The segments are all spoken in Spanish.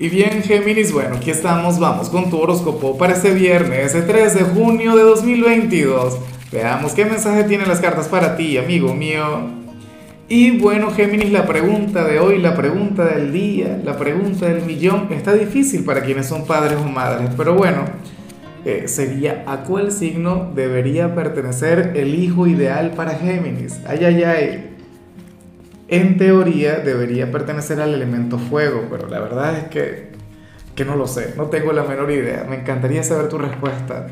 Y bien, Géminis, bueno, aquí estamos, vamos con tu horóscopo para este viernes, el 3 de junio de 2022. Veamos qué mensaje tienen las cartas para ti, amigo mío. Y bueno, Géminis, la pregunta de hoy, la pregunta del día, la pregunta del millón, está difícil para quienes son padres o madres, pero bueno, eh, sería ¿a cuál signo debería pertenecer el hijo ideal para Géminis? Ay, ay, ay en teoría debería pertenecer al elemento fuego, pero la verdad es que, que no lo sé, no tengo la menor idea. Me encantaría saber tu respuesta.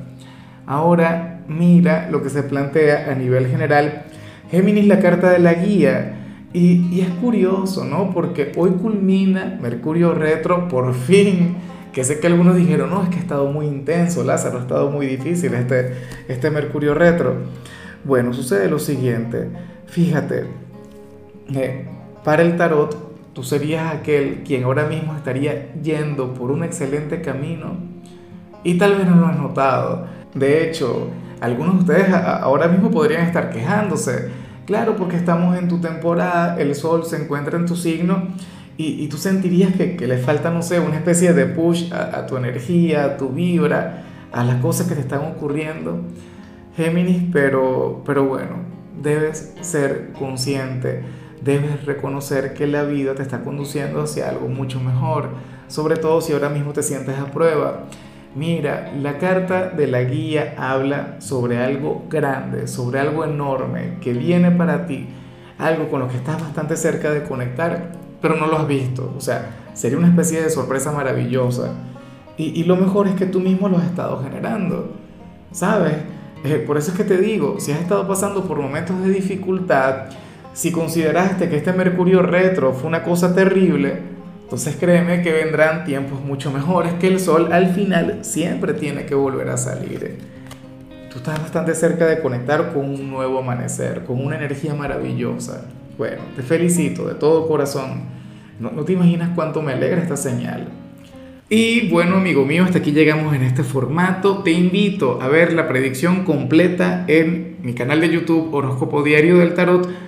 Ahora mira lo que se plantea a nivel general. Géminis, la carta de la guía. Y, es curioso, ¿no? Porque hoy culmina Mercurio retro, por fin, que sé que algunos dijeron, no, es que ha estado muy intenso, Lázaro, ha estado muy difícil este, este Mercurio retro. Bueno, sucede lo siguiente, fíjate, para el tarot, tú serías aquel quien ahora mismo estaría yendo por un excelente camino y tal vez no lo has notado. De hecho, algunos de ustedes ahora mismo podrían estar quejándose. Claro, porque estamos en tu temporada, el sol se encuentra en tu signo y, tú sentirías que, le falta, no sé, una especie de push a, a tu energía, a tu vibra, a las cosas que te están ocurriendo. Géminis, pero, pero bueno, debes ser consciente debes reconocer que la vida te está conduciendo hacia algo mucho mejor, sobre todo si ahora mismo te sientes a prueba. Mira, la carta de la guía habla sobre algo grande, sobre algo enorme que viene para ti, algo con lo que estás bastante cerca de conectar, pero no lo has visto. O sea, sería una especie de sorpresa maravillosa. Y, lo mejor es que tú mismo lo has estado generando, ¿sabes? Eh, por eso es que te digo, si has estado pasando por momentos de dificultad, si consideraste que este Mercurio retro fue una cosa terrible, entonces créeme que vendrán tiempos mucho mejores, que el Sol al final siempre tiene que volver a salir. Tú estás bastante cerca de conectar con un nuevo amanecer, con una energía maravillosa. Bueno, te felicito de todo corazón. No, te imaginas cuánto me alegra esta señal. Y bueno, amigo mío, hasta aquí llegamos en este formato. Te invito a ver la predicción completa en mi canal de YouTube Horóscopo Diario del Tarot